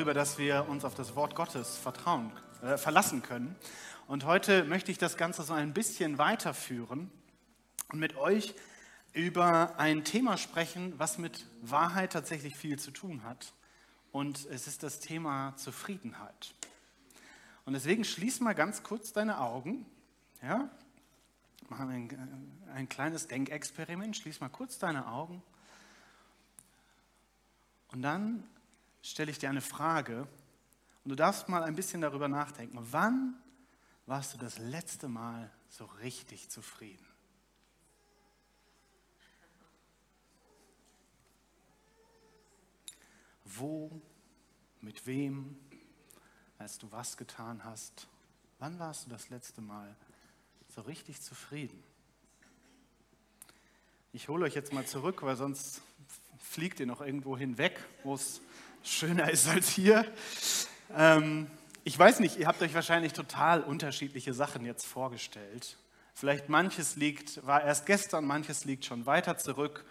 Darüber, dass wir uns auf das Wort Gottes vertrauen, äh, verlassen können. Und heute möchte ich das Ganze so ein bisschen weiterführen und mit euch über ein Thema sprechen, was mit Wahrheit tatsächlich viel zu tun hat. Und es ist das Thema Zufriedenheit. Und deswegen schließ mal ganz kurz deine Augen. Ja? Machen ein, ein kleines Denkexperiment. Schließ mal kurz deine Augen. Und dann stelle ich dir eine Frage. Und du darfst mal ein bisschen darüber nachdenken. Wann warst du das letzte Mal so richtig zufrieden? Wo, mit wem, als du was getan hast? Wann warst du das letzte Mal so richtig zufrieden? Ich hole euch jetzt mal zurück, weil sonst fliegt ihr noch irgendwo hinweg, wo es schöner ist als hier. Ähm, ich weiß nicht, ihr habt euch wahrscheinlich total unterschiedliche Sachen jetzt vorgestellt. Vielleicht manches liegt, war erst gestern, manches liegt schon weiter zurück.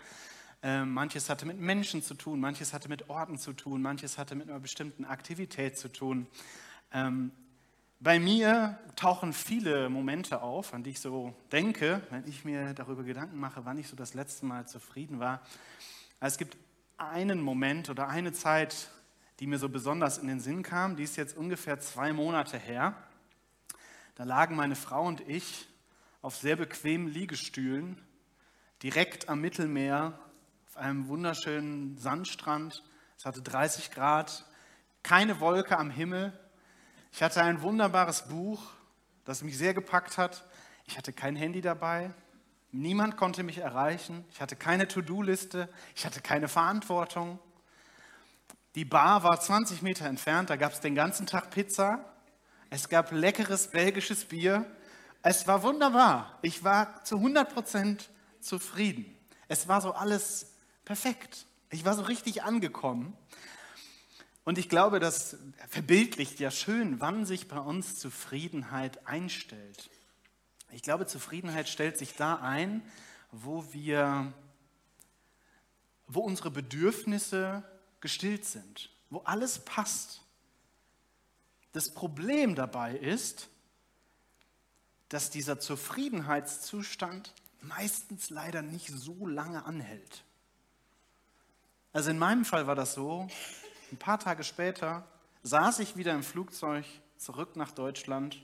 Ähm, manches hatte mit Menschen zu tun, manches hatte mit Orten zu tun, manches hatte mit einer bestimmten Aktivität zu tun. Ähm, bei mir tauchen viele Momente auf, an die ich so denke, wenn ich mir darüber Gedanken mache, wann ich so das letzte Mal zufrieden war. Es gibt einen Moment oder eine Zeit, die mir so besonders in den Sinn kam, die ist jetzt ungefähr zwei Monate her. Da lagen meine Frau und ich auf sehr bequemen Liegestühlen direkt am Mittelmeer auf einem wunderschönen Sandstrand. Es hatte 30 Grad, keine Wolke am Himmel. Ich hatte ein wunderbares Buch, das mich sehr gepackt hat. Ich hatte kein Handy dabei. Niemand konnte mich erreichen. Ich hatte keine To-Do-Liste. Ich hatte keine Verantwortung. Die Bar war 20 Meter entfernt. Da gab es den ganzen Tag Pizza. Es gab leckeres belgisches Bier. Es war wunderbar. Ich war zu 100 Prozent zufrieden. Es war so alles perfekt. Ich war so richtig angekommen. Und ich glaube, das verbildlicht ja schön, wann sich bei uns Zufriedenheit einstellt. Ich glaube, Zufriedenheit stellt sich da ein, wo wir, wo unsere Bedürfnisse gestillt sind, wo alles passt. Das Problem dabei ist, dass dieser Zufriedenheitszustand meistens leider nicht so lange anhält. Also in meinem Fall war das so, ein paar Tage später saß ich wieder im Flugzeug zurück nach Deutschland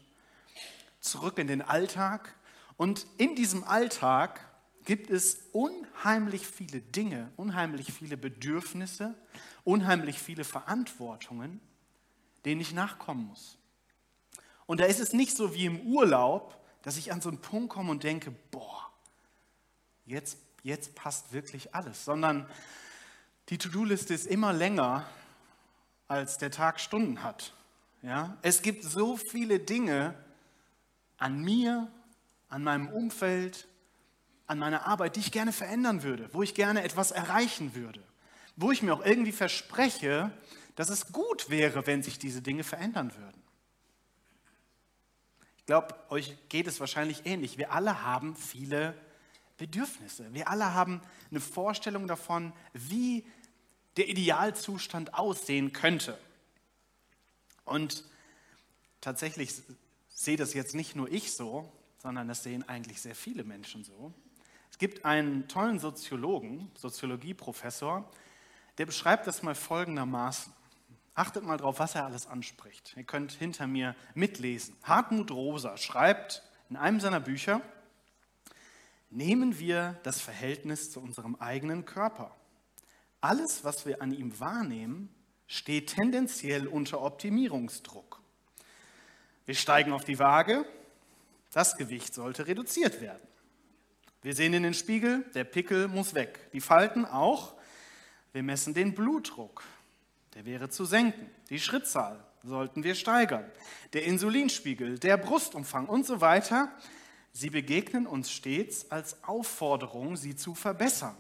zurück in den Alltag. Und in diesem Alltag gibt es unheimlich viele Dinge, unheimlich viele Bedürfnisse, unheimlich viele Verantwortungen, denen ich nachkommen muss. Und da ist es nicht so wie im Urlaub, dass ich an so einen Punkt komme und denke, boah, jetzt, jetzt passt wirklich alles, sondern die To-Do-Liste ist immer länger, als der Tag Stunden hat. Ja? Es gibt so viele Dinge, an mir, an meinem Umfeld, an meiner Arbeit, die ich gerne verändern würde, wo ich gerne etwas erreichen würde, wo ich mir auch irgendwie verspreche, dass es gut wäre, wenn sich diese Dinge verändern würden. Ich glaube, euch geht es wahrscheinlich ähnlich. Wir alle haben viele Bedürfnisse. Wir alle haben eine Vorstellung davon, wie der Idealzustand aussehen könnte. Und tatsächlich sehe das jetzt nicht nur ich so, sondern das sehen eigentlich sehr viele Menschen so. Es gibt einen tollen Soziologen, Soziologieprofessor, der beschreibt das mal folgendermaßen. Achtet mal drauf, was er alles anspricht. Ihr könnt hinter mir mitlesen. Hartmut Rosa schreibt in einem seiner Bücher, nehmen wir das Verhältnis zu unserem eigenen Körper. Alles, was wir an ihm wahrnehmen, steht tendenziell unter Optimierungsdruck. Wir steigen auf die Waage, das Gewicht sollte reduziert werden. Wir sehen in den Spiegel, der Pickel muss weg. Die Falten auch. Wir messen den Blutdruck, der wäre zu senken. Die Schrittzahl sollten wir steigern. Der Insulinspiegel, der Brustumfang und so weiter. Sie begegnen uns stets als Aufforderung, sie zu verbessern,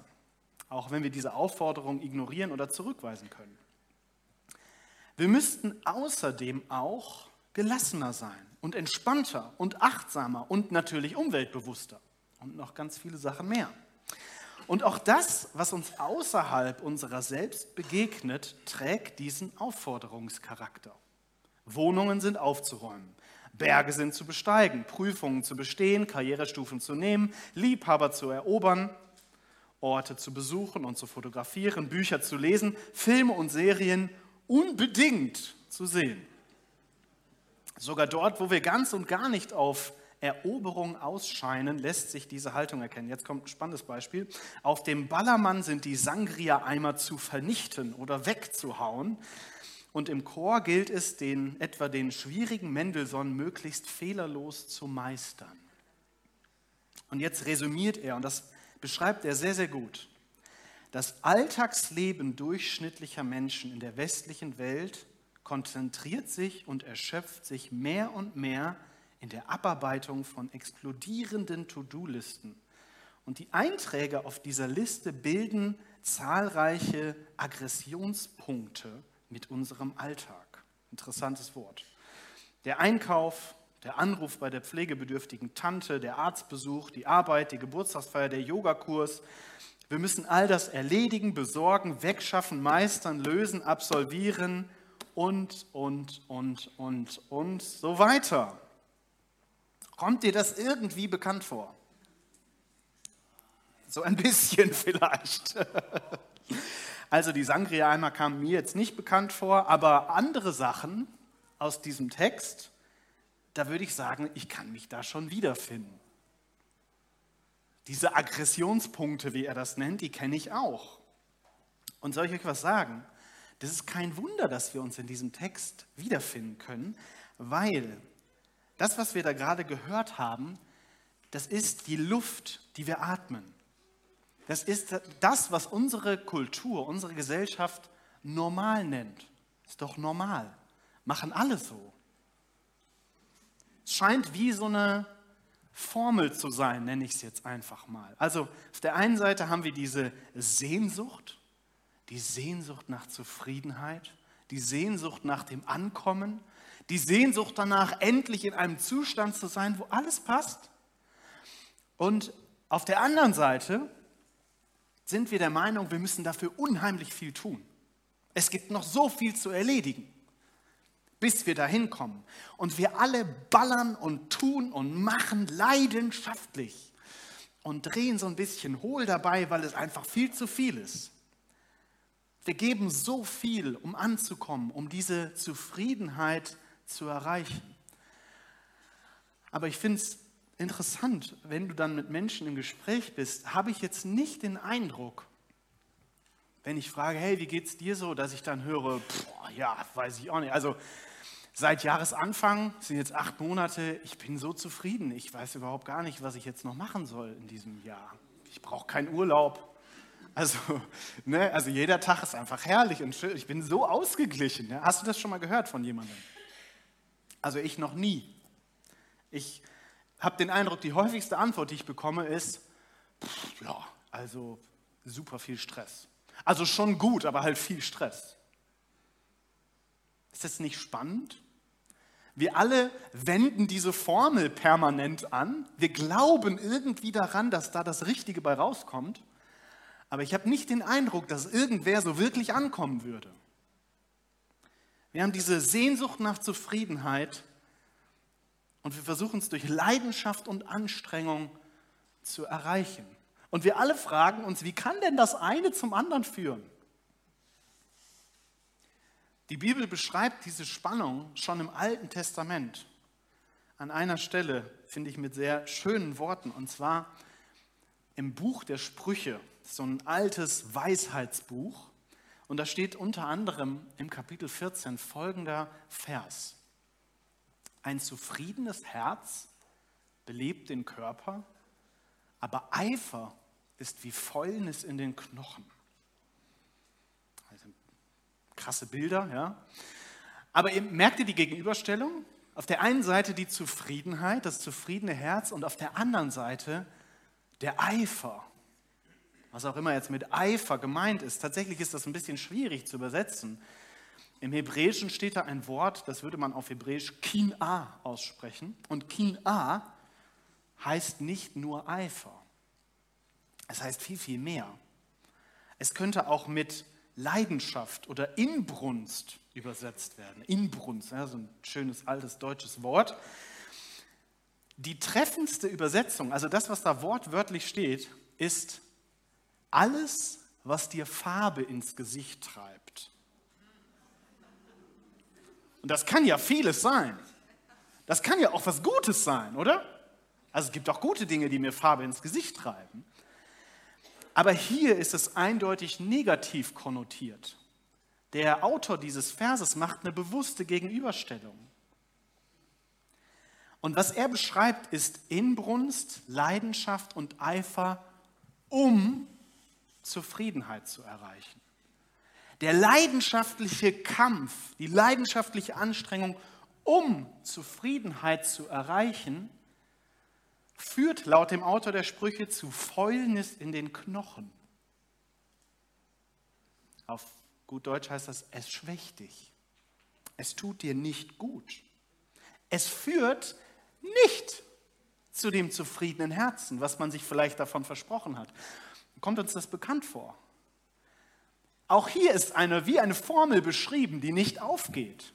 auch wenn wir diese Aufforderung ignorieren oder zurückweisen können. Wir müssten außerdem auch gelassener sein und entspannter und achtsamer und natürlich umweltbewusster und noch ganz viele Sachen mehr. Und auch das, was uns außerhalb unserer selbst begegnet, trägt diesen Aufforderungscharakter. Wohnungen sind aufzuräumen, Berge sind zu besteigen, Prüfungen zu bestehen, Karrierestufen zu nehmen, Liebhaber zu erobern, Orte zu besuchen und zu fotografieren, Bücher zu lesen, Filme und Serien unbedingt zu sehen. Sogar dort, wo wir ganz und gar nicht auf Eroberung ausscheinen, lässt sich diese Haltung erkennen. Jetzt kommt ein spannendes Beispiel. Auf dem Ballermann sind die Sangria-Eimer zu vernichten oder wegzuhauen. Und im Chor gilt es, den, etwa den schwierigen Mendelssohn möglichst fehlerlos zu meistern. Und jetzt resümiert er, und das beschreibt er sehr, sehr gut. Das Alltagsleben durchschnittlicher Menschen in der westlichen Welt konzentriert sich und erschöpft sich mehr und mehr in der Abarbeitung von explodierenden To-Do-Listen. Und die Einträge auf dieser Liste bilden zahlreiche Aggressionspunkte mit unserem Alltag. Interessantes Wort. Der Einkauf, der Anruf bei der pflegebedürftigen Tante, der Arztbesuch, die Arbeit, die Geburtstagsfeier, der Yogakurs. Wir müssen all das erledigen, besorgen, wegschaffen, meistern, lösen, absolvieren und, und, und, und, und so weiter. Kommt dir das irgendwie bekannt vor? So ein bisschen vielleicht. Also die Sangria-Eimer kamen mir jetzt nicht bekannt vor, aber andere Sachen aus diesem Text, da würde ich sagen, ich kann mich da schon wiederfinden. Diese Aggressionspunkte, wie er das nennt, die kenne ich auch. Und soll ich euch was sagen? Das ist kein Wunder, dass wir uns in diesem Text wiederfinden können, weil das, was wir da gerade gehört haben, das ist die Luft, die wir atmen. Das ist das, was unsere Kultur, unsere Gesellschaft normal nennt. Ist doch normal. Machen alle so. Es scheint wie so eine Formel zu sein, nenne ich es jetzt einfach mal. Also auf der einen Seite haben wir diese Sehnsucht, die Sehnsucht nach Zufriedenheit, die Sehnsucht nach dem Ankommen, die Sehnsucht danach, endlich in einem Zustand zu sein, wo alles passt. Und auf der anderen Seite sind wir der Meinung, wir müssen dafür unheimlich viel tun. Es gibt noch so viel zu erledigen, bis wir dahin kommen. Und wir alle ballern und tun und machen leidenschaftlich und drehen so ein bisschen hohl dabei, weil es einfach viel zu viel ist. Wir geben so viel, um anzukommen, um diese Zufriedenheit zu erreichen. Aber ich finde es interessant, wenn du dann mit Menschen im Gespräch bist, habe ich jetzt nicht den Eindruck, wenn ich frage, hey, wie geht's dir so, dass ich dann höre, ja, weiß ich auch nicht. Also seit Jahresanfang sind jetzt acht Monate, ich bin so zufrieden, ich weiß überhaupt gar nicht, was ich jetzt noch machen soll in diesem Jahr. Ich brauche keinen Urlaub. Also, ne, also jeder Tag ist einfach herrlich und schön. Ich bin so ausgeglichen. Ne? Hast du das schon mal gehört von jemandem? Also ich noch nie. Ich habe den Eindruck, die häufigste Antwort, die ich bekomme, ist, pff, ja, also super viel Stress. Also schon gut, aber halt viel Stress. Ist das nicht spannend? Wir alle wenden diese Formel permanent an. Wir glauben irgendwie daran, dass da das Richtige bei rauskommt. Aber ich habe nicht den Eindruck, dass irgendwer so wirklich ankommen würde. Wir haben diese Sehnsucht nach Zufriedenheit und wir versuchen es durch Leidenschaft und Anstrengung zu erreichen. Und wir alle fragen uns, wie kann denn das eine zum anderen führen? Die Bibel beschreibt diese Spannung schon im Alten Testament. An einer Stelle finde ich mit sehr schönen Worten, und zwar im Buch der Sprüche, so ein altes Weisheitsbuch. Und da steht unter anderem im Kapitel 14 folgender Vers. Ein zufriedenes Herz belebt den Körper, aber Eifer ist wie Fäulnis in den Knochen. Also krasse Bilder, ja. Aber merkt ihr die Gegenüberstellung? Auf der einen Seite die Zufriedenheit, das zufriedene Herz und auf der anderen Seite der Eifer was auch immer jetzt mit Eifer gemeint ist. Tatsächlich ist das ein bisschen schwierig zu übersetzen. Im Hebräischen steht da ein Wort, das würde man auf Hebräisch Kin'a aussprechen. Und Kin'a heißt nicht nur Eifer. Es heißt viel, viel mehr. Es könnte auch mit Leidenschaft oder Inbrunst übersetzt werden. Inbrunst, ja, so ein schönes altes deutsches Wort. Die treffendste Übersetzung, also das, was da wortwörtlich steht, ist alles, was dir Farbe ins Gesicht treibt. Und das kann ja vieles sein. Das kann ja auch was Gutes sein, oder? Also es gibt auch gute Dinge, die mir Farbe ins Gesicht treiben. Aber hier ist es eindeutig negativ konnotiert. Der Autor dieses Verses macht eine bewusste Gegenüberstellung. Und was er beschreibt, ist Inbrunst, Leidenschaft und Eifer, um Zufriedenheit zu erreichen. Der leidenschaftliche Kampf, die leidenschaftliche Anstrengung, um Zufriedenheit zu erreichen, führt laut dem Autor der Sprüche zu Fäulnis in den Knochen. Auf gut Deutsch heißt das, es schwächt dich. Es tut dir nicht gut. Es führt nicht zu dem zufriedenen Herzen, was man sich vielleicht davon versprochen hat. Kommt uns das bekannt vor? Auch hier ist eine, wie eine Formel beschrieben, die nicht aufgeht.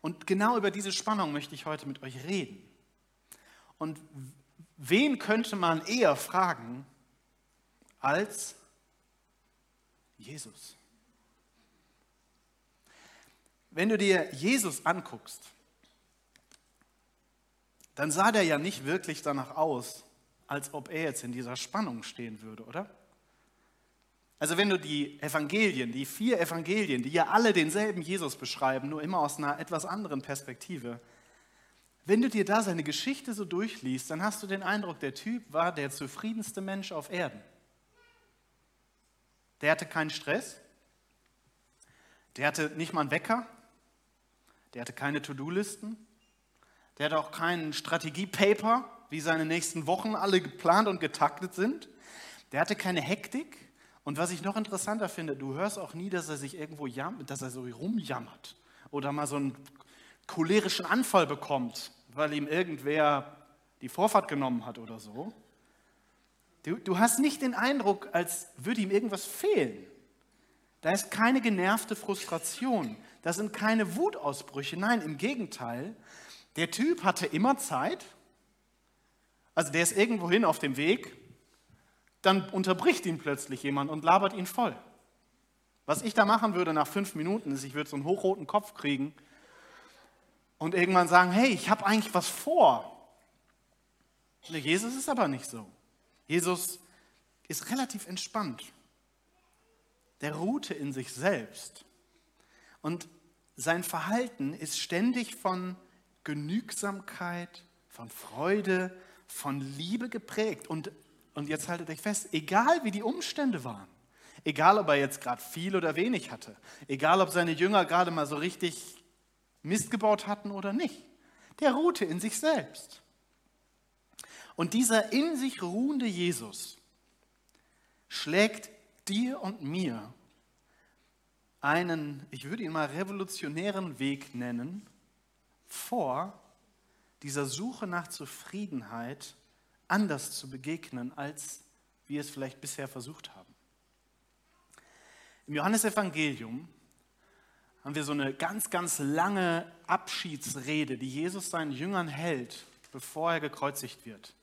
Und genau über diese Spannung möchte ich heute mit euch reden. Und wen könnte man eher fragen als Jesus? Wenn du dir Jesus anguckst, dann sah der ja nicht wirklich danach aus, als ob er jetzt in dieser Spannung stehen würde, oder? Also wenn du die Evangelien, die vier Evangelien, die ja alle denselben Jesus beschreiben, nur immer aus einer etwas anderen Perspektive, wenn du dir da seine Geschichte so durchliest, dann hast du den Eindruck, der Typ war der zufriedenste Mensch auf Erden. Der hatte keinen Stress, der hatte nicht mal einen Wecker, der hatte keine To-Do-Listen, der hatte auch keinen Strategiepaper, wie seine nächsten Wochen alle geplant und getaktet sind. Der hatte keine Hektik. Und was ich noch interessanter finde, du hörst auch nie, dass er sich irgendwo jammert, dass er so rumjammert oder mal so einen cholerischen Anfall bekommt, weil ihm irgendwer die Vorfahrt genommen hat oder so. Du, du hast nicht den Eindruck, als würde ihm irgendwas fehlen. Da ist keine genervte Frustration. Da sind keine Wutausbrüche. Nein, im Gegenteil. Der Typ hatte immer Zeit. Also der ist irgendwo hin auf dem Weg. Dann unterbricht ihn plötzlich jemand und labert ihn voll. Was ich da machen würde nach fünf Minuten ist, ich würde so einen hochroten Kopf kriegen und irgendwann sagen, hey, ich habe eigentlich was vor. Jesus ist aber nicht so. Jesus ist relativ entspannt. Der ruhte in sich selbst. Und sein Verhalten ist ständig von Genügsamkeit, von Freude, von Liebe geprägt. Und, und jetzt haltet euch fest, egal wie die Umstände waren, egal ob er jetzt gerade viel oder wenig hatte, egal ob seine Jünger gerade mal so richtig Mist gebaut hatten oder nicht, der ruhte in sich selbst. Und dieser in sich ruhende Jesus schlägt dir und mir einen, ich würde ihn mal revolutionären Weg nennen, vor, dieser Suche nach Zufriedenheit anders zu begegnen, als wir es vielleicht bisher versucht haben. Im Johannesevangelium haben wir so eine ganz, ganz lange Abschiedsrede, die Jesus seinen Jüngern hält, bevor er gekreuzigt wird.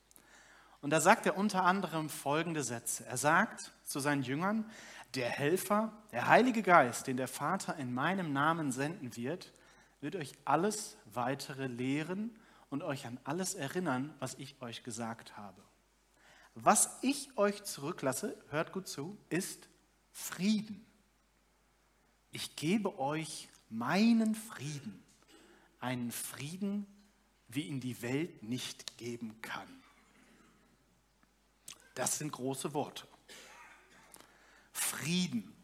Und da sagt er unter anderem folgende Sätze. Er sagt zu seinen Jüngern, der Helfer, der Heilige Geist, den der Vater in meinem Namen senden wird, wird euch alles weitere lehren und euch an alles erinnern, was ich euch gesagt habe. Was ich euch zurücklasse, hört gut zu, ist Frieden. Ich gebe euch meinen Frieden, einen Frieden, wie ihn die Welt nicht geben kann. Das sind große Worte. Frieden.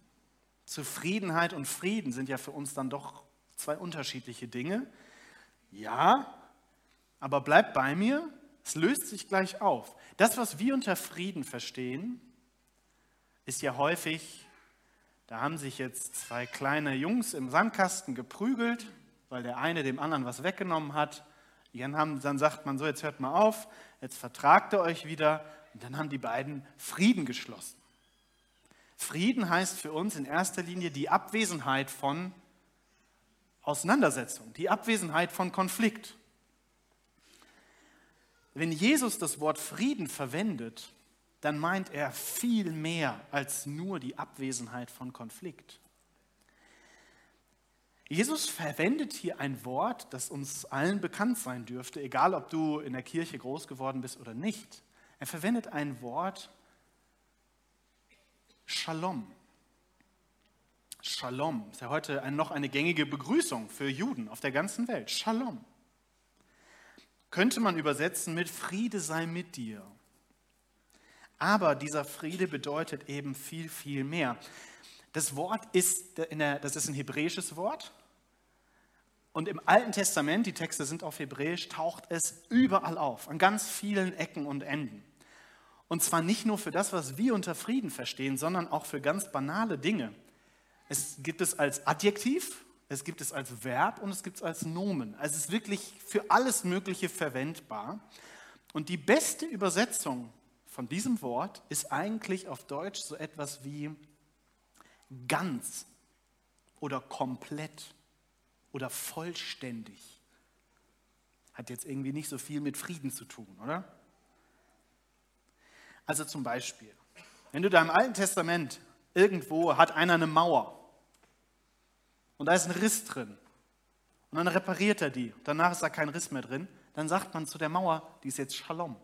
Zufriedenheit und Frieden sind ja für uns dann doch zwei unterschiedliche Dinge. Ja, aber bleibt bei mir, es löst sich gleich auf. Das, was wir unter Frieden verstehen, ist ja häufig, da haben sich jetzt zwei kleine Jungs im Sandkasten geprügelt, weil der eine dem anderen was weggenommen hat. Dann, dann sagt man so, jetzt hört mal auf, jetzt vertragt ihr euch wieder Und dann haben die beiden Frieden geschlossen. Frieden heißt für uns in erster Linie die Abwesenheit von Auseinandersetzung, die Abwesenheit von Konflikt. Wenn Jesus das Wort Frieden verwendet, dann meint er viel mehr als nur die Abwesenheit von Konflikt. Jesus verwendet hier ein Wort, das uns allen bekannt sein dürfte, egal ob du in der Kirche groß geworden bist oder nicht. Er verwendet ein Wort Shalom. Shalom ist ja heute noch eine gängige Begrüßung für Juden auf der ganzen Welt. Shalom. Könnte man übersetzen mit Friede sei mit dir. Aber dieser Friede bedeutet eben viel, viel mehr. Das Wort ist, der, das ist ein hebräisches Wort und im Alten Testament, die Texte sind auf Hebräisch, taucht es überall auf, an ganz vielen Ecken und Enden. Und zwar nicht nur für das, was wir unter Frieden verstehen, sondern auch für ganz banale Dinge. Es gibt es als Adjektiv, es gibt es als Verb und es gibt es als Nomen. Also es ist wirklich für alles Mögliche verwendbar. Und die beste Übersetzung von diesem Wort ist eigentlich auf Deutsch so etwas wie ganz oder komplett oder vollständig. Hat jetzt irgendwie nicht so viel mit Frieden zu tun, oder? Also zum Beispiel, wenn du da im Alten Testament irgendwo hat einer eine Mauer und da ist ein Riss drin und dann repariert er die, danach ist da kein Riss mehr drin, dann sagt man zu der Mauer, die ist jetzt Shalom.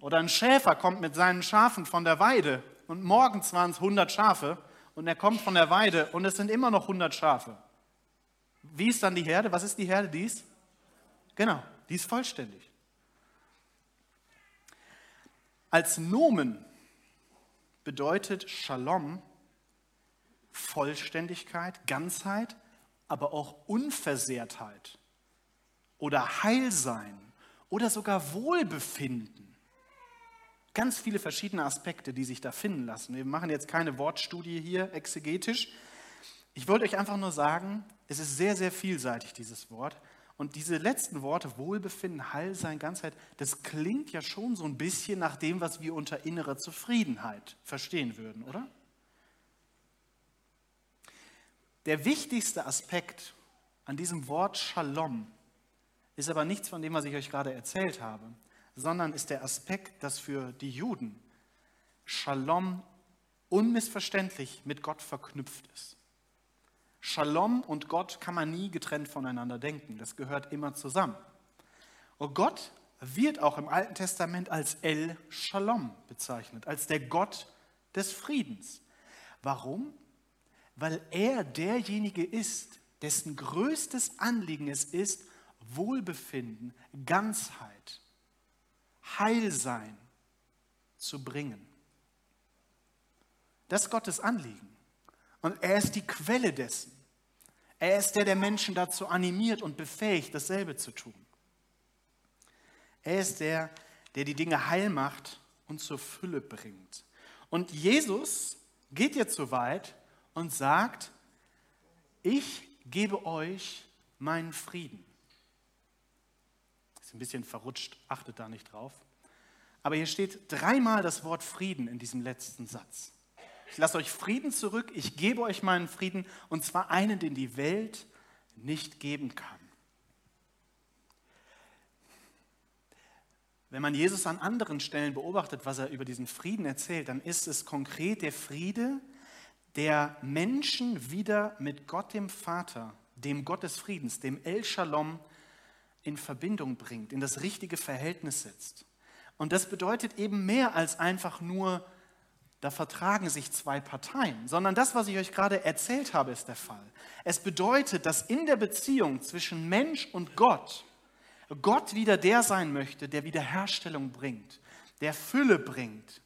Oder ein Schäfer kommt mit seinen Schafen von der Weide und morgens waren es 100 Schafe und er kommt von der Weide und es sind immer noch 100 Schafe. Wie ist dann die Herde? Was ist die Herde? Die ist? Genau, die ist vollständig. Als Nomen bedeutet Shalom Vollständigkeit, Ganzheit, aber auch Unversehrtheit oder Heilsein oder sogar Wohlbefinden. Ganz viele verschiedene Aspekte, die sich da finden lassen. Wir machen jetzt keine Wortstudie hier exegetisch. Ich wollte euch einfach nur sagen, es ist sehr, sehr vielseitig, dieses Wort. Und diese letzten Worte, Wohlbefinden, Heilsein, Ganzheit, das klingt ja schon so ein bisschen nach dem, was wir unter innerer Zufriedenheit verstehen würden, oder? Der wichtigste Aspekt an diesem Wort Shalom ist aber nichts von dem, was ich euch gerade erzählt habe, sondern ist der Aspekt, dass für die Juden Shalom unmissverständlich mit Gott verknüpft ist. Shalom und Gott kann man nie getrennt voneinander denken. Das gehört immer zusammen. Und Gott wird auch im Alten Testament als El Shalom bezeichnet, als der Gott des Friedens. Warum? Weil er derjenige ist, dessen größtes Anliegen es ist, Wohlbefinden, Ganzheit, Heilsein zu bringen. Das ist Gottes Anliegen. Und er ist die Quelle dessen. Er ist der, der Menschen dazu animiert und befähigt, dasselbe zu tun. Er ist der, der die Dinge heil macht und zur Fülle bringt. Und Jesus geht jetzt so weit und sagt, ich gebe euch meinen Frieden. Ist ein bisschen verrutscht, achtet da nicht drauf. Aber hier steht dreimal das Wort Frieden in diesem letzten Satz. Ich lasse euch Frieden zurück, ich gebe euch meinen Frieden, und zwar einen, den die Welt nicht geben kann. Wenn man Jesus an anderen Stellen beobachtet, was er über diesen Frieden erzählt, dann ist es konkret der Friede, der Menschen wieder mit Gott dem Vater, dem Gott des Friedens, dem El Shalom, in Verbindung bringt, in das richtige Verhältnis setzt. Und das bedeutet eben mehr als einfach nur da vertragen sich zwei Parteien, sondern das, was ich euch gerade erzählt habe, ist der Fall. Es bedeutet, dass in der Beziehung zwischen Mensch und Gott Gott wieder der sein möchte, der Wiederherstellung bringt, der Fülle bringt.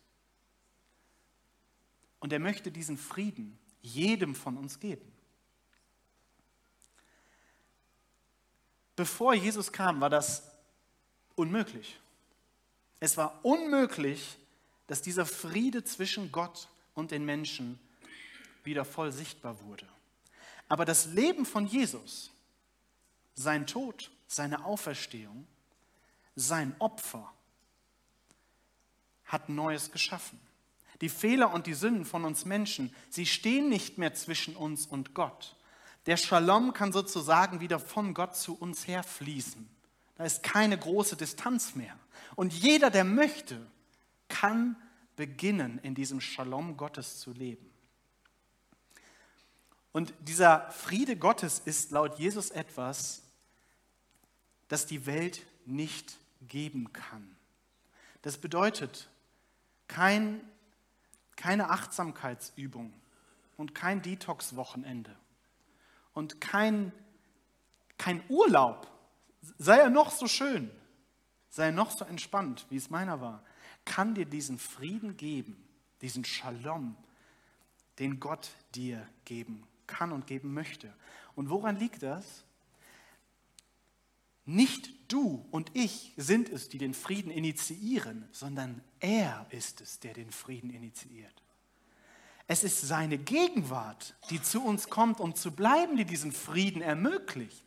Und er möchte diesen Frieden jedem von uns geben. Bevor Jesus kam, war das unmöglich. Es war unmöglich, dass dieser Friede zwischen Gott und den Menschen wieder voll sichtbar wurde. Aber das Leben von Jesus, sein Tod, seine Auferstehung, sein Opfer, hat Neues geschaffen. Die Fehler und die Sünden von uns Menschen, sie stehen nicht mehr zwischen uns und Gott. Der Shalom kann sozusagen wieder von Gott zu uns herfließen. Da ist keine große Distanz mehr. Und jeder, der möchte, kann beginnen, in diesem Shalom Gottes zu leben. Und dieser Friede Gottes ist laut Jesus etwas, das die Welt nicht geben kann. Das bedeutet kein, keine Achtsamkeitsübung und kein Detox-Wochenende und kein, kein Urlaub, sei er noch so schön, sei er noch so entspannt, wie es meiner war, kann dir diesen Frieden geben, diesen Shalom, den Gott dir geben kann und geben möchte. Und woran liegt das? Nicht du und ich sind es, die den Frieden initiieren, sondern er ist es, der den Frieden initiiert. Es ist seine Gegenwart, die zu uns kommt, um zu bleiben, die diesen Frieden ermöglicht.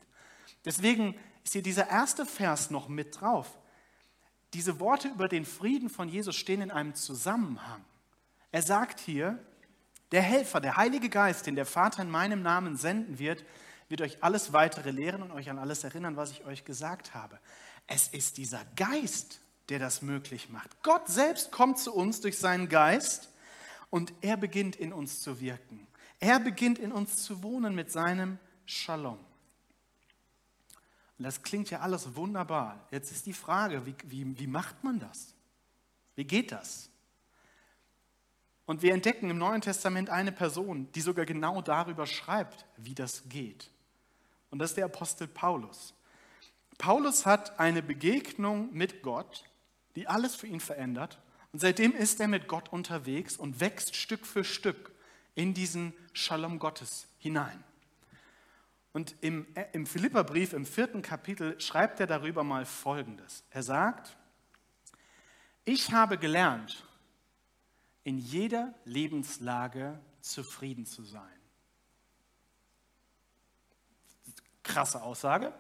Deswegen ist hier dieser erste Vers noch mit drauf. Diese Worte über den Frieden von Jesus stehen in einem Zusammenhang. Er sagt hier, der Helfer, der Heilige Geist, den der Vater in meinem Namen senden wird, wird euch alles weitere lehren und euch an alles erinnern, was ich euch gesagt habe. Es ist dieser Geist, der das möglich macht. Gott selbst kommt zu uns durch seinen Geist und er beginnt in uns zu wirken. Er beginnt in uns zu wohnen mit seinem Shalom. Und das klingt ja alles wunderbar. Jetzt ist die Frage, wie, wie, wie macht man das? Wie geht das? Und wir entdecken im Neuen Testament eine Person, die sogar genau darüber schreibt, wie das geht. Und das ist der Apostel Paulus. Paulus hat eine Begegnung mit Gott, die alles für ihn verändert. Und seitdem ist er mit Gott unterwegs und wächst Stück für Stück in diesen Shalom Gottes hinein. Und im, äh, im Philipperbrief im vierten Kapitel schreibt er darüber mal Folgendes. Er sagt, ich habe gelernt, in jeder Lebenslage zufrieden zu sein. Krasse Aussage.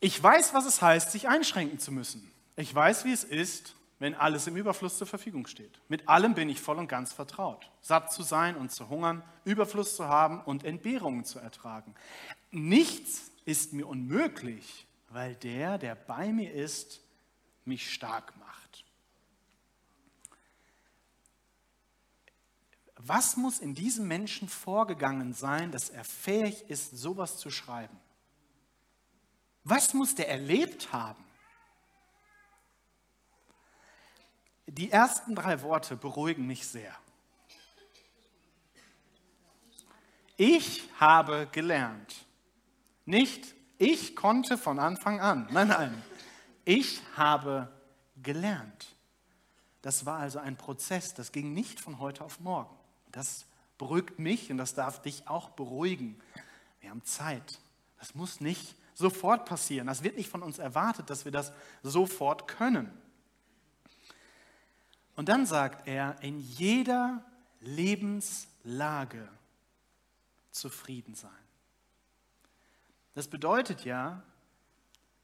Ich weiß, was es heißt, sich einschränken zu müssen. Ich weiß, wie es ist, wenn alles im Überfluss zur Verfügung steht. Mit allem bin ich voll und ganz vertraut. Satt zu sein und zu hungern, Überfluss zu haben und Entbehrungen zu ertragen. Nichts ist mir unmöglich, weil der, der bei mir ist, mich stark macht. Was muss in diesem Menschen vorgegangen sein, dass er fähig ist, sowas zu schreiben? Was muss der erlebt haben? Die ersten drei Worte beruhigen mich sehr. Ich habe gelernt. Nicht ich konnte von Anfang an. Nein, nein. Ich habe gelernt. Das war also ein Prozess, das ging nicht von heute auf morgen. Das beruhigt mich und das darf dich auch beruhigen. Wir haben Zeit. Das muss nicht sofort passieren. Das wird nicht von uns erwartet, dass wir das sofort können. Und dann sagt er, in jeder Lebenslage zufrieden sein. Das bedeutet ja,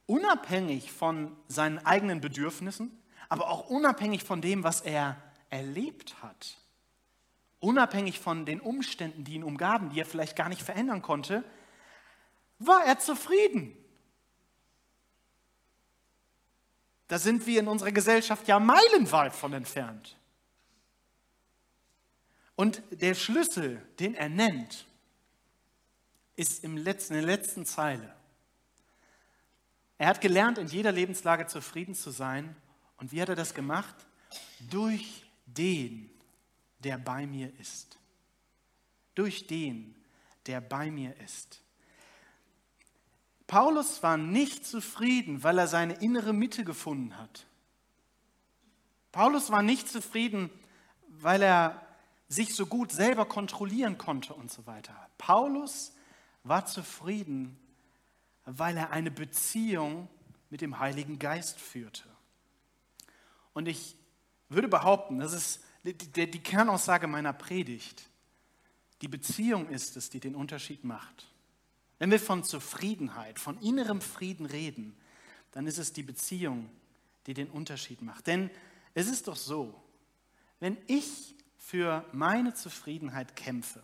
unabhängig von seinen eigenen Bedürfnissen, aber auch unabhängig von dem, was er erlebt hat, unabhängig von den Umständen, die ihn umgaben, die er vielleicht gar nicht verändern konnte, war er zufrieden. Da sind wir in unserer Gesellschaft ja meilenweit von entfernt. Und der Schlüssel, den er nennt, ist im letzten, in der letzten Zeile. Er hat gelernt, in jeder Lebenslage zufrieden zu sein. Und wie hat er das gemacht? Durch den, der bei mir ist. Durch den, der bei mir ist. Paulus war nicht zufrieden, weil er seine innere Mitte gefunden hat. Paulus war nicht zufrieden, weil er sich so gut selber kontrollieren konnte und so weiter. Paulus war zufrieden, weil er eine Beziehung mit dem Heiligen Geist führte. Und ich würde behaupten, das ist die, die Kernaussage meiner Predigt. Die Beziehung ist es, die den Unterschied macht. Wenn wir von Zufriedenheit, von innerem Frieden reden, dann ist es die Beziehung, die den Unterschied macht. Denn Es ist doch so, wenn ich für meine Zufriedenheit kämpfe,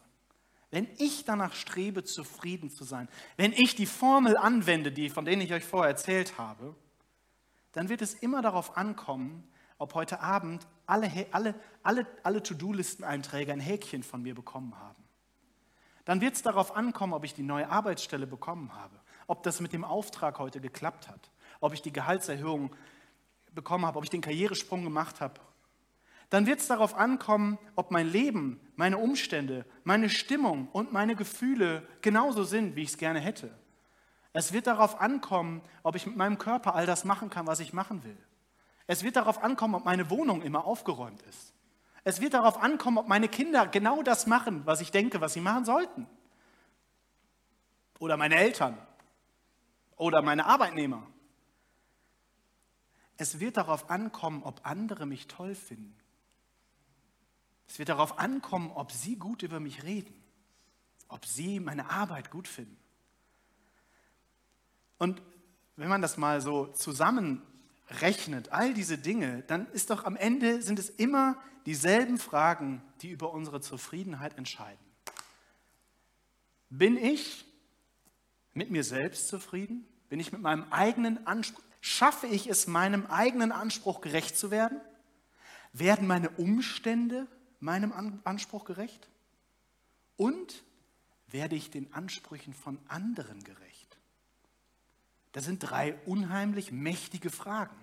wenn ich danach strebe, zufrieden zu sein, wenn ich die Formel anwende, die, von denen ich euch vorher erzählt habe, dann wird es immer darauf ankommen, ob heute Abend alle, alle, alle, alle To-Do-Listen-Einträge ein Häkchen von mir bekommen haben. Dann wird es darauf ankommen, ob ich die neue Arbeitsstelle bekommen habe, ob das mit dem Auftrag heute geklappt hat, ob ich die Gehaltserhöhung bekommen habe, ob ich den Karrieresprung gemacht habe. Dann wird es darauf ankommen, ob mein Leben, meine Umstände, meine Stimmung und meine Gefühle genauso sind, wie ich es gerne hätte. Es wird darauf ankommen, ob ich mit meinem Körper all das machen kann, was ich machen will. Es wird darauf ankommen, ob meine Wohnung immer aufgeräumt ist. Es wird darauf ankommen, ob meine Kinder genau das machen, was ich denke, was sie machen sollten. Oder meine Eltern. Oder meine Arbeitnehmer. Es wird darauf ankommen, ob andere mich toll finden. Es wird darauf ankommen, ob sie gut über mich reden. Ob sie meine Arbeit gut finden. Und wenn man das mal so zusammenrechnet, all diese Dinge, dann ist doch am Ende sind es immer dieselben Fragen, die über unsere Zufriedenheit entscheiden. Bin ich mit mir selbst zufrieden? Bin ich mit meinem eigenen Anspruch? Schaffe ich es, meinem eigenen Anspruch gerecht zu werden? Werden meine Umstände meinem Anspruch gerecht? Und werde ich den Ansprüchen von anderen gerecht? Das sind drei unheimlich mächtige Fragen,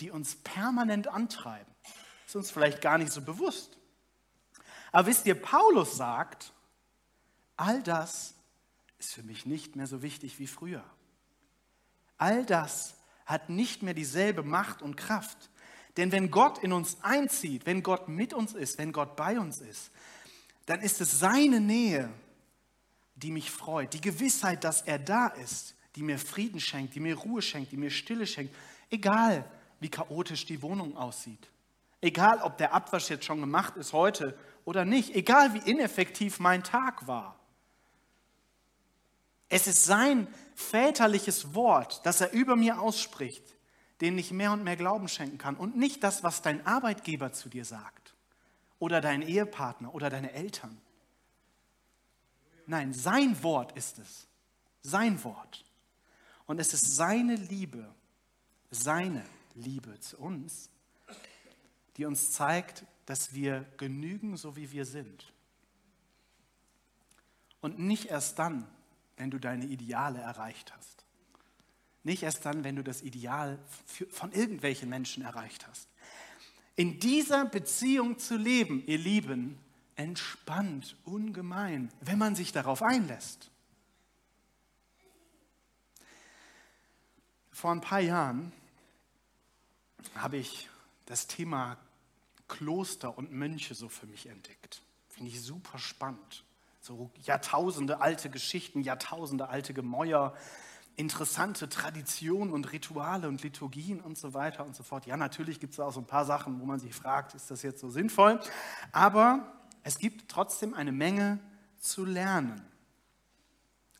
die uns permanent antreiben. Ist uns vielleicht gar nicht so bewusst. Aber wisst ihr, Paulus sagt, all das ist für mich nicht mehr so wichtig wie früher. All das hat nicht mehr dieselbe Macht und Kraft. Denn wenn Gott in uns einzieht, wenn Gott mit uns ist, wenn Gott bei uns ist, dann ist es seine Nähe, die mich freut, die Gewissheit, dass er da ist, die mir Frieden schenkt, die mir Ruhe schenkt, die mir Stille schenkt. Egal, wie chaotisch die Wohnung aussieht. Egal, ob der Abwasch jetzt schon gemacht ist heute oder nicht. Egal, wie ineffektiv mein Tag war. Es ist sein väterliches Wort, das er über mir ausspricht, dem ich mehr und mehr Glauben schenken kann. Und nicht das, was dein Arbeitgeber zu dir sagt. Oder dein Ehepartner oder deine Eltern. Nein, sein Wort ist es. Sein Wort. Und es ist seine Liebe, seine Liebe zu uns, die uns zeigt, dass wir genügen, so wie wir sind. Und nicht erst dann, wenn du deine Ideale erreicht hast. Nicht erst dann, wenn du das Ideal von irgendwelchen Menschen erreicht hast. In dieser Beziehung zu leben, ihr Lieben, entspannt ungemein, wenn man sich darauf einlässt. Vor ein paar Jahren habe ich das Thema Kloster und Mönche so für mich entdeckt. Finde ich super spannend. So Jahrtausende alte Geschichten, Jahrtausende alte Gemäuer, interessante Traditionen und Rituale und Liturgien und so weiter und so fort. Ja, natürlich gibt es auch so ein paar Sachen, wo man sich fragt, ist das jetzt so sinnvoll? Aber es gibt trotzdem eine Menge zu lernen.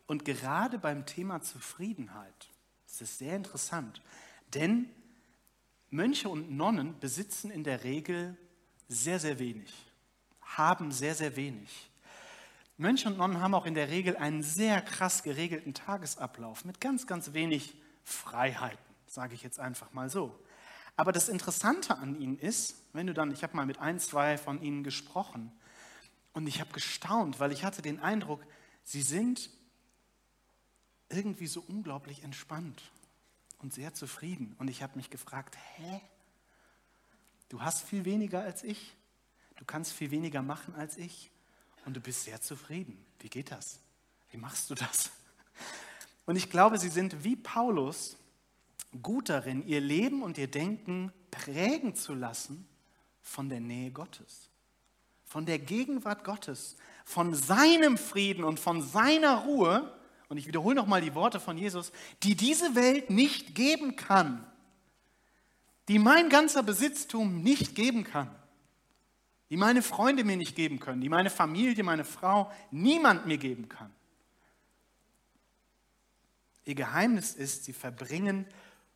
Und gerade beim Thema Zufriedenheit das ist sehr interessant, denn Mönche und Nonnen besitzen in der Regel sehr, sehr wenig, haben sehr, sehr wenig. Mönche und Nonnen haben auch in der Regel einen sehr krass geregelten Tagesablauf mit ganz, ganz wenig Freiheiten, sage ich jetzt einfach mal so. Aber das Interessante an ihnen ist, wenn du dann, ich habe mal mit ein, zwei von ihnen gesprochen und ich habe gestaunt, weil ich hatte den Eindruck, sie sind irgendwie so unglaublich entspannt und sehr zufrieden. Und ich habe mich gefragt, hä? Du hast viel weniger als ich, du kannst viel weniger machen als ich und du bist sehr zufrieden. Wie geht das? Wie machst du das? Und ich glaube, sie sind wie Paulus gut darin, ihr Leben und ihr Denken prägen zu lassen von der Nähe Gottes, von der Gegenwart Gottes, von seinem Frieden und von seiner Ruhe und ich wiederhole nochmal die Worte von Jesus, die diese Welt nicht geben kann, die mein ganzer Besitztum nicht geben kann, die meine Freunde mir nicht geben können, die meine Familie, meine Frau, niemand mir geben kann. Ihr Geheimnis ist, sie verbringen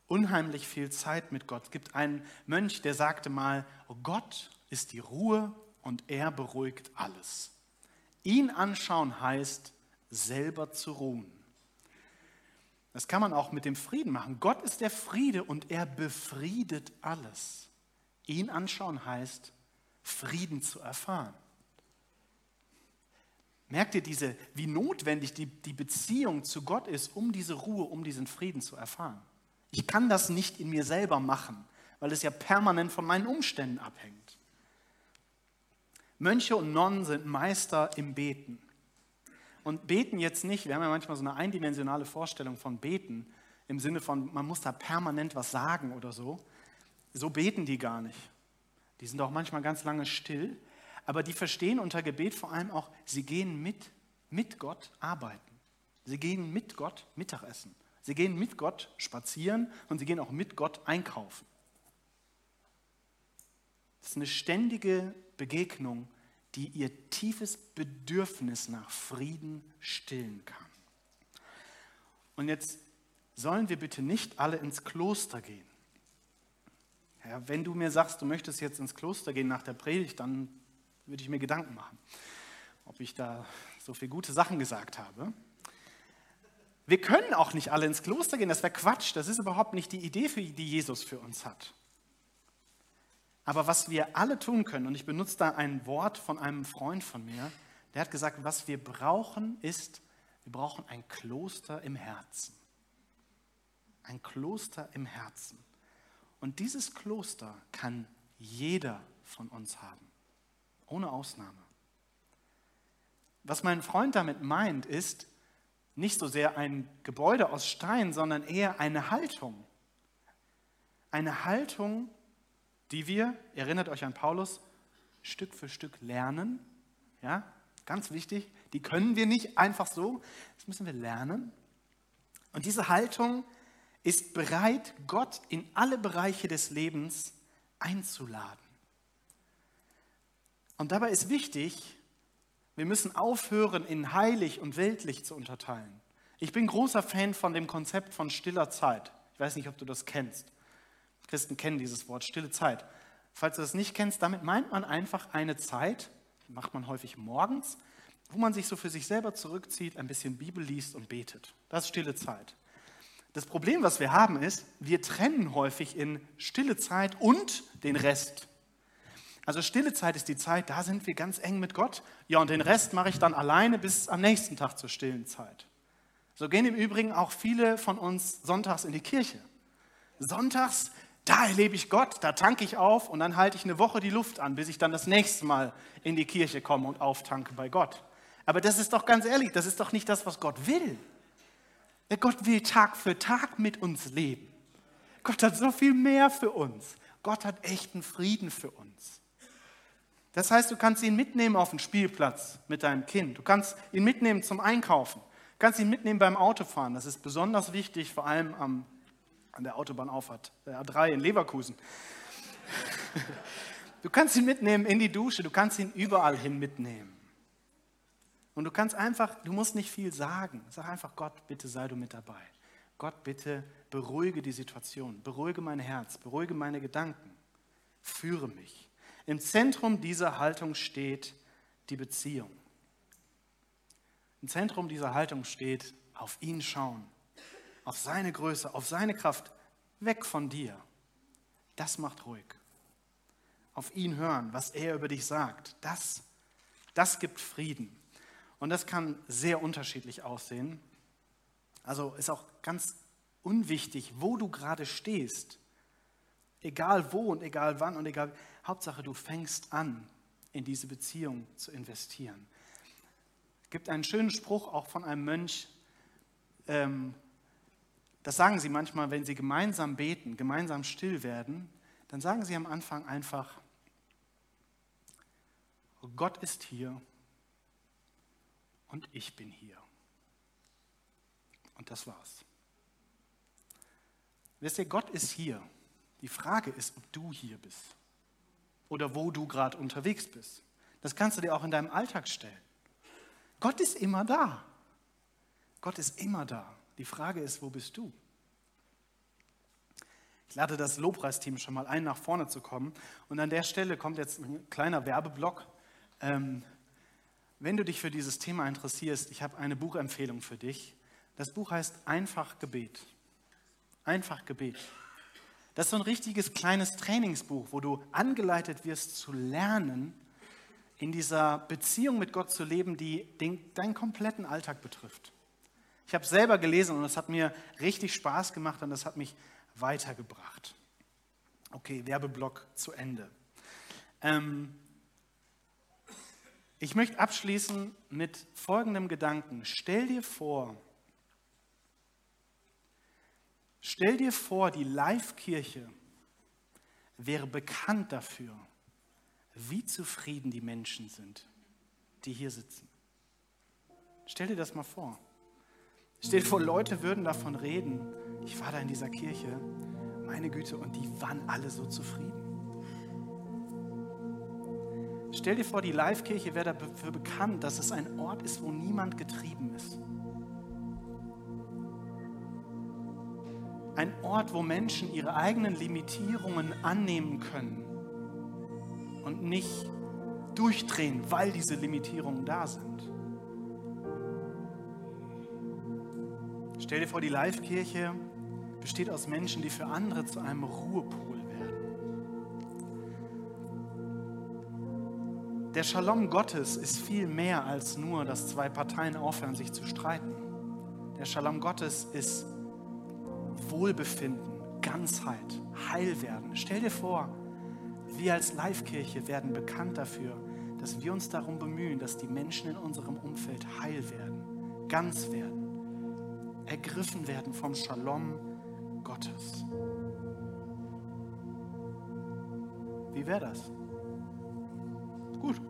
unheimlich viel Zeit mit Gott. Es gibt einen Mönch, der sagte mal, oh Gott ist die Ruhe und er beruhigt alles. Ihn anschauen heißt, selber zu ruhen. Das kann man auch mit dem Frieden machen. Gott ist der Friede und er befriedet alles. Ihn anschauen heißt, Frieden zu erfahren. Merkt ihr diese, wie notwendig die, die Beziehung zu Gott ist, um diese Ruhe, um diesen Frieden zu erfahren? Ich kann das nicht in mir selber machen, weil es ja permanent von meinen Umständen abhängt. Mönche und Nonnen sind Meister im Beten. Und beten jetzt nicht, wir haben ja manchmal so eine eindimensionale Vorstellung von beten, im Sinne von, man muss da permanent was sagen oder so. So beten die gar nicht. Die sind auch manchmal ganz lange still, aber die verstehen unter Gebet vor allem auch, sie gehen mit, mit Gott arbeiten. Sie gehen mit Gott Mittagessen. Sie gehen mit Gott spazieren und sie gehen auch mit Gott einkaufen. Das ist eine ständige Begegnung, die ihr tiefes Bedürfnis nach Frieden stillen kann. Und jetzt sollen wir bitte nicht alle ins Kloster gehen. Ja, wenn du mir sagst, du möchtest jetzt ins Kloster gehen nach der Predigt, dann würde ich mir Gedanken machen, ob ich da so viele gute Sachen gesagt habe. Wir können auch nicht alle ins Kloster gehen, das wäre Quatsch, das ist überhaupt nicht die Idee, die Jesus für uns hat. Aber was wir alle tun können, und ich benutze da ein Wort von einem Freund von mir, der hat gesagt, was wir brauchen ist, wir brauchen ein Kloster im Herzen. Ein Kloster im Herzen. Und dieses Kloster kann jeder von uns haben. Ohne Ausnahme. Was mein Freund damit meint, ist nicht so sehr ein Gebäude aus Stein, sondern eher eine Haltung. Eine Haltung, die wir, erinnert euch an Paulus, Stück für Stück lernen. Ja, ganz wichtig. Die können wir nicht einfach so. Das müssen wir lernen. Und diese Haltung ist bereit, Gott in alle Bereiche des Lebens einzuladen. Und dabei ist wichtig, wir müssen aufhören, in heilig und weltlich zu unterteilen. Ich bin großer Fan von dem Konzept von stiller Zeit. Ich weiß nicht, ob du das kennst. Christen kennen dieses Wort stille Zeit. Falls du das nicht kennst, damit meint man einfach eine Zeit, die macht man häufig morgens, wo man sich so für sich selber zurückzieht, ein bisschen Bibel liest und betet. Das ist stille Zeit. Das Problem, was wir haben, ist, wir trennen häufig in stille Zeit und den Rest. Also stille Zeit ist die Zeit, da sind wir ganz eng mit Gott. Ja, und den Rest mache ich dann alleine bis am nächsten Tag zur stillen Zeit. So gehen im Übrigen auch viele von uns sonntags in die Kirche. Sonntags, da erlebe ich Gott, da tanke ich auf und dann halte ich eine Woche die Luft an, bis ich dann das nächste Mal in die Kirche komme und auftanke bei Gott. Aber das ist doch ganz ehrlich, das ist doch nicht das, was Gott will. Gott will Tag für Tag mit uns leben. Gott hat so viel mehr für uns. Gott hat echten Frieden für uns. Das heißt, du kannst ihn mitnehmen auf den Spielplatz mit deinem Kind. Du kannst ihn mitnehmen zum Einkaufen. Du kannst ihn mitnehmen beim Autofahren. Das ist besonders wichtig, vor allem am, an der Autobahnauffahrt, der A3 in Leverkusen. Du kannst ihn mitnehmen in die Dusche. Du kannst ihn überall hin mitnehmen. Und du kannst einfach, du musst nicht viel sagen. Sag einfach, Gott, bitte sei du mit dabei. Gott, bitte beruhige die Situation, beruhige mein Herz, beruhige meine Gedanken, führe mich. Im Zentrum dieser Haltung steht die Beziehung. Im Zentrum dieser Haltung steht auf ihn schauen, auf seine Größe, auf seine Kraft, weg von dir. Das macht ruhig. Auf ihn hören, was er über dich sagt, das, das gibt Frieden. Und das kann sehr unterschiedlich aussehen. Also ist auch ganz unwichtig, wo du gerade stehst. Egal wo und egal wann und egal. Hauptsache, du fängst an, in diese Beziehung zu investieren. Es gibt einen schönen Spruch auch von einem Mönch, ähm, das sagen sie manchmal, wenn sie gemeinsam beten, gemeinsam still werden, dann sagen sie am Anfang einfach, Gott ist hier und ich bin hier. Und das war's. Wisst ihr, Gott ist hier. Die Frage ist, ob du hier bist oder wo du gerade unterwegs bist. Das kannst du dir auch in deinem Alltag stellen. Gott ist immer da. Gott ist immer da. Die Frage ist, wo bist du? Ich lade das Lobpreisteam schon mal ein, nach vorne zu kommen. Und an der Stelle kommt jetzt ein kleiner Werbeblock. Ähm, wenn du dich für dieses Thema interessierst, ich habe eine Buchempfehlung für dich. Das Buch heißt Einfach Gebet. Einfach Gebet. Das ist so ein richtiges kleines Trainingsbuch, wo du angeleitet wirst zu lernen, in dieser Beziehung mit Gott zu leben, die den, deinen kompletten Alltag betrifft. Ich habe es selber gelesen und es hat mir richtig Spaß gemacht und das hat mich weitergebracht. Okay, Werbeblock zu Ende. Ähm, ich möchte abschließen mit folgendem Gedanken. Stell dir vor, stell dir vor, die Live-Kirche wäre bekannt dafür, wie zufrieden die Menschen sind, die hier sitzen. Stell dir das mal vor. Stell dir vor, Leute würden davon reden. Ich war da in dieser Kirche, meine Güte, und die waren alle so zufrieden. Stell dir vor, die Live-Kirche wäre dafür bekannt, dass es ein Ort ist, wo niemand getrieben ist. Ein Ort, wo Menschen ihre eigenen Limitierungen annehmen können und nicht durchdrehen, weil diese Limitierungen da sind. Stell dir vor, die Live-Kirche besteht aus Menschen, die für andere zu einem Ruhepol werden. Der Shalom Gottes ist viel mehr als nur, dass zwei Parteien aufhören, sich zu streiten. Der Shalom Gottes ist Wohlbefinden, Ganzheit, Heilwerden. Stell dir vor, wir als Live-Kirche werden bekannt dafür, dass wir uns darum bemühen, dass die Menschen in unserem Umfeld heil werden, ganz werden ergriffen werden vom Shalom Gottes. Wie wäre das? Gut.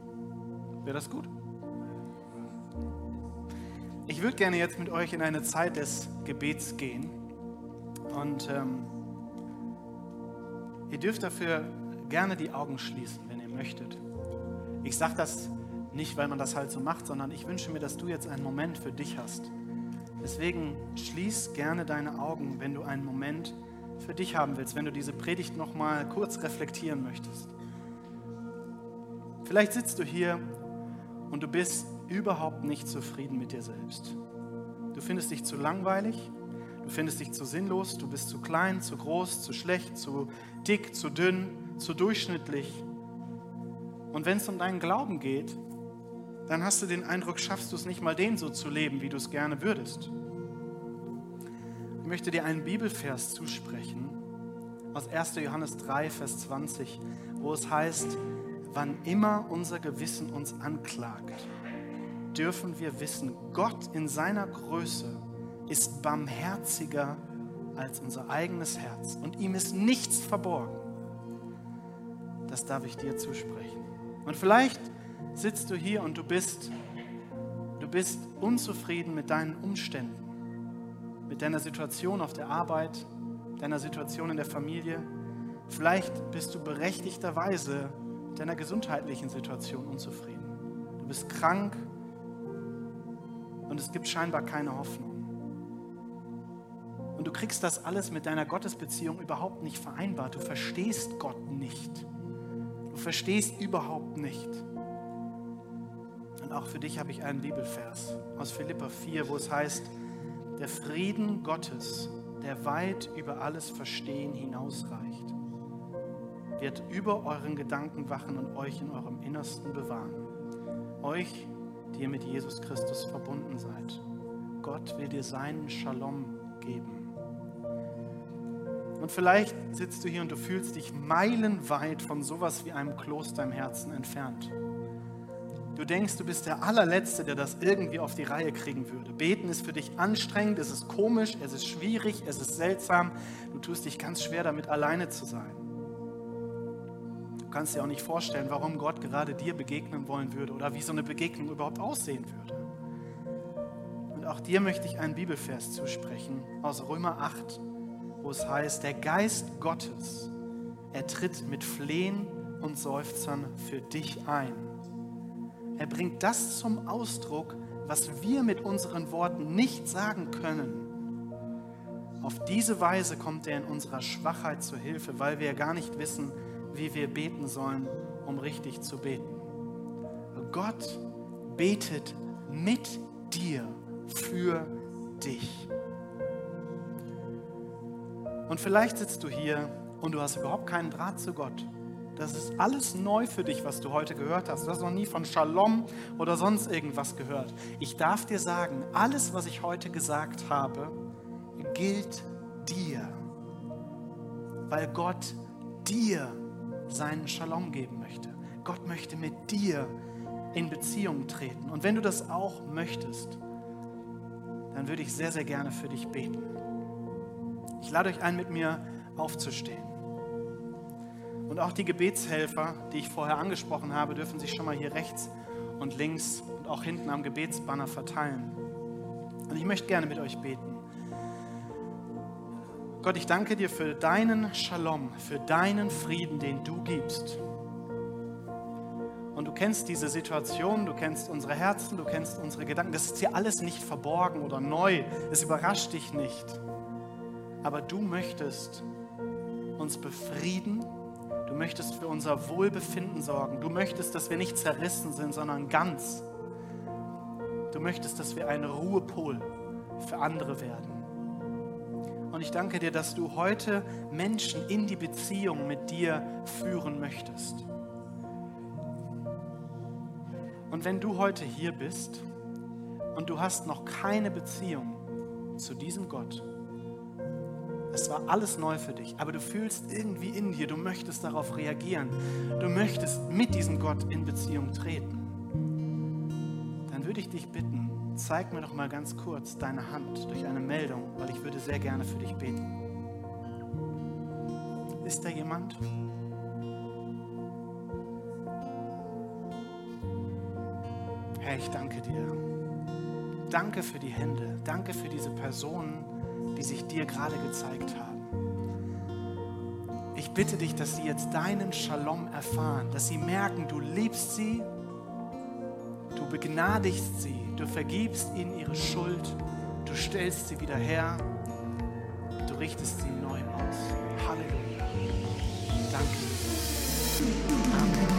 Wäre das gut? Ich würde gerne jetzt mit euch in eine Zeit des Gebets gehen. Und ähm, ihr dürft dafür gerne die Augen schließen, wenn ihr möchtet. Ich sage das nicht, weil man das halt so macht, sondern ich wünsche mir, dass du jetzt einen Moment für dich hast Deswegen schließ gerne deine Augen, wenn du einen Moment für dich haben willst, wenn du diese Predigt noch mal kurz reflektieren möchtest. Vielleicht sitzt du hier und du bist überhaupt nicht zufrieden mit dir selbst. Du findest dich zu langweilig, du findest dich zu sinnlos, du bist zu klein, zu groß, zu schlecht, zu dick, zu dünn, zu durchschnittlich. Und wenn es um deinen Glauben geht, dann hast du den Eindruck, schaffst du es nicht mal, den so zu leben, wie du es gerne würdest. Ich möchte dir einen Bibelvers zusprechen aus 1. Johannes 3, Vers 20, wo es heißt, wann immer unser Gewissen uns anklagt, dürfen wir wissen, Gott in seiner Größe ist barmherziger als unser eigenes Herz und ihm ist nichts verborgen. Das darf ich dir zusprechen. Und vielleicht sitzt du hier und du bist, du bist unzufrieden mit deinen Umständen, mit deiner Situation auf der Arbeit, deiner Situation in der Familie. Vielleicht bist du berechtigterweise mit deiner gesundheitlichen Situation unzufrieden. Du bist krank und es gibt scheinbar keine Hoffnung. Und du kriegst das alles mit deiner Gottesbeziehung überhaupt nicht vereinbart. Du verstehst Gott nicht. Du verstehst überhaupt nicht. Auch für dich habe ich einen Bibelvers aus Philippa 4, wo es heißt, der Frieden Gottes, der weit über alles Verstehen hinausreicht, wird über euren Gedanken wachen und euch in eurem Innersten bewahren. Euch, die ihr mit Jesus Christus verbunden seid. Gott will dir seinen Shalom geben. Und vielleicht sitzt du hier und du fühlst dich meilenweit von sowas wie einem Kloster im Herzen entfernt. Du denkst, du bist der allerletzte, der das irgendwie auf die Reihe kriegen würde. Beten ist für dich anstrengend, es ist komisch, es ist schwierig, es ist seltsam. Du tust dich ganz schwer damit, alleine zu sein. Du kannst dir auch nicht vorstellen, warum Gott gerade dir begegnen wollen würde oder wie so eine Begegnung überhaupt aussehen würde. Und auch dir möchte ich einen Bibelvers zusprechen aus Römer 8, wo es heißt, der Geist Gottes, er tritt mit Flehen und Seufzern für dich ein er bringt das zum Ausdruck, was wir mit unseren Worten nicht sagen können. Auf diese Weise kommt er in unserer Schwachheit zu Hilfe, weil wir gar nicht wissen, wie wir beten sollen, um richtig zu beten. Gott betet mit dir für dich. Und vielleicht sitzt du hier und du hast überhaupt keinen Draht zu Gott. Das ist alles neu für dich, was du heute gehört hast. Du hast noch nie von Shalom oder sonst irgendwas gehört. Ich darf dir sagen, alles, was ich heute gesagt habe, gilt dir, weil Gott dir seinen Shalom geben möchte. Gott möchte mit dir in Beziehung treten. Und wenn du das auch möchtest, dann würde ich sehr, sehr gerne für dich beten. Ich lade euch ein, mit mir aufzustehen. Und auch die Gebetshelfer, die ich vorher angesprochen habe, dürfen sich schon mal hier rechts und links und auch hinten am Gebetsbanner verteilen. Und ich möchte gerne mit euch beten. Gott, ich danke dir für deinen Shalom, für deinen Frieden, den du gibst. Und du kennst diese Situation, du kennst unsere Herzen, du kennst unsere Gedanken. Das ist hier alles nicht verborgen oder neu. Es überrascht dich nicht. Aber du möchtest uns befrieden. Du möchtest für unser Wohlbefinden sorgen. Du möchtest, dass wir nicht zerrissen sind, sondern ganz. Du möchtest, dass wir ein Ruhepol für andere werden. Und ich danke dir, dass du heute Menschen in die Beziehung mit dir führen möchtest. Und wenn du heute hier bist und du hast noch keine Beziehung zu diesem Gott, es war alles neu für dich, aber du fühlst irgendwie in dir, du möchtest darauf reagieren, du möchtest mit diesem Gott in Beziehung treten, dann würde ich dich bitten, zeig mir doch mal ganz kurz deine Hand durch eine Meldung, weil ich würde sehr gerne für dich beten. Ist da jemand? Herr, ich danke dir. Danke für die Hände. Danke für diese Personen, die sich dir gerade gezeigt haben. Ich bitte dich, dass sie jetzt deinen Shalom erfahren, dass sie merken, du liebst sie, du begnadigst sie, du vergibst ihnen ihre Schuld, du stellst sie wieder her, du richtest sie neu aus. Halleluja. Danke. Amen.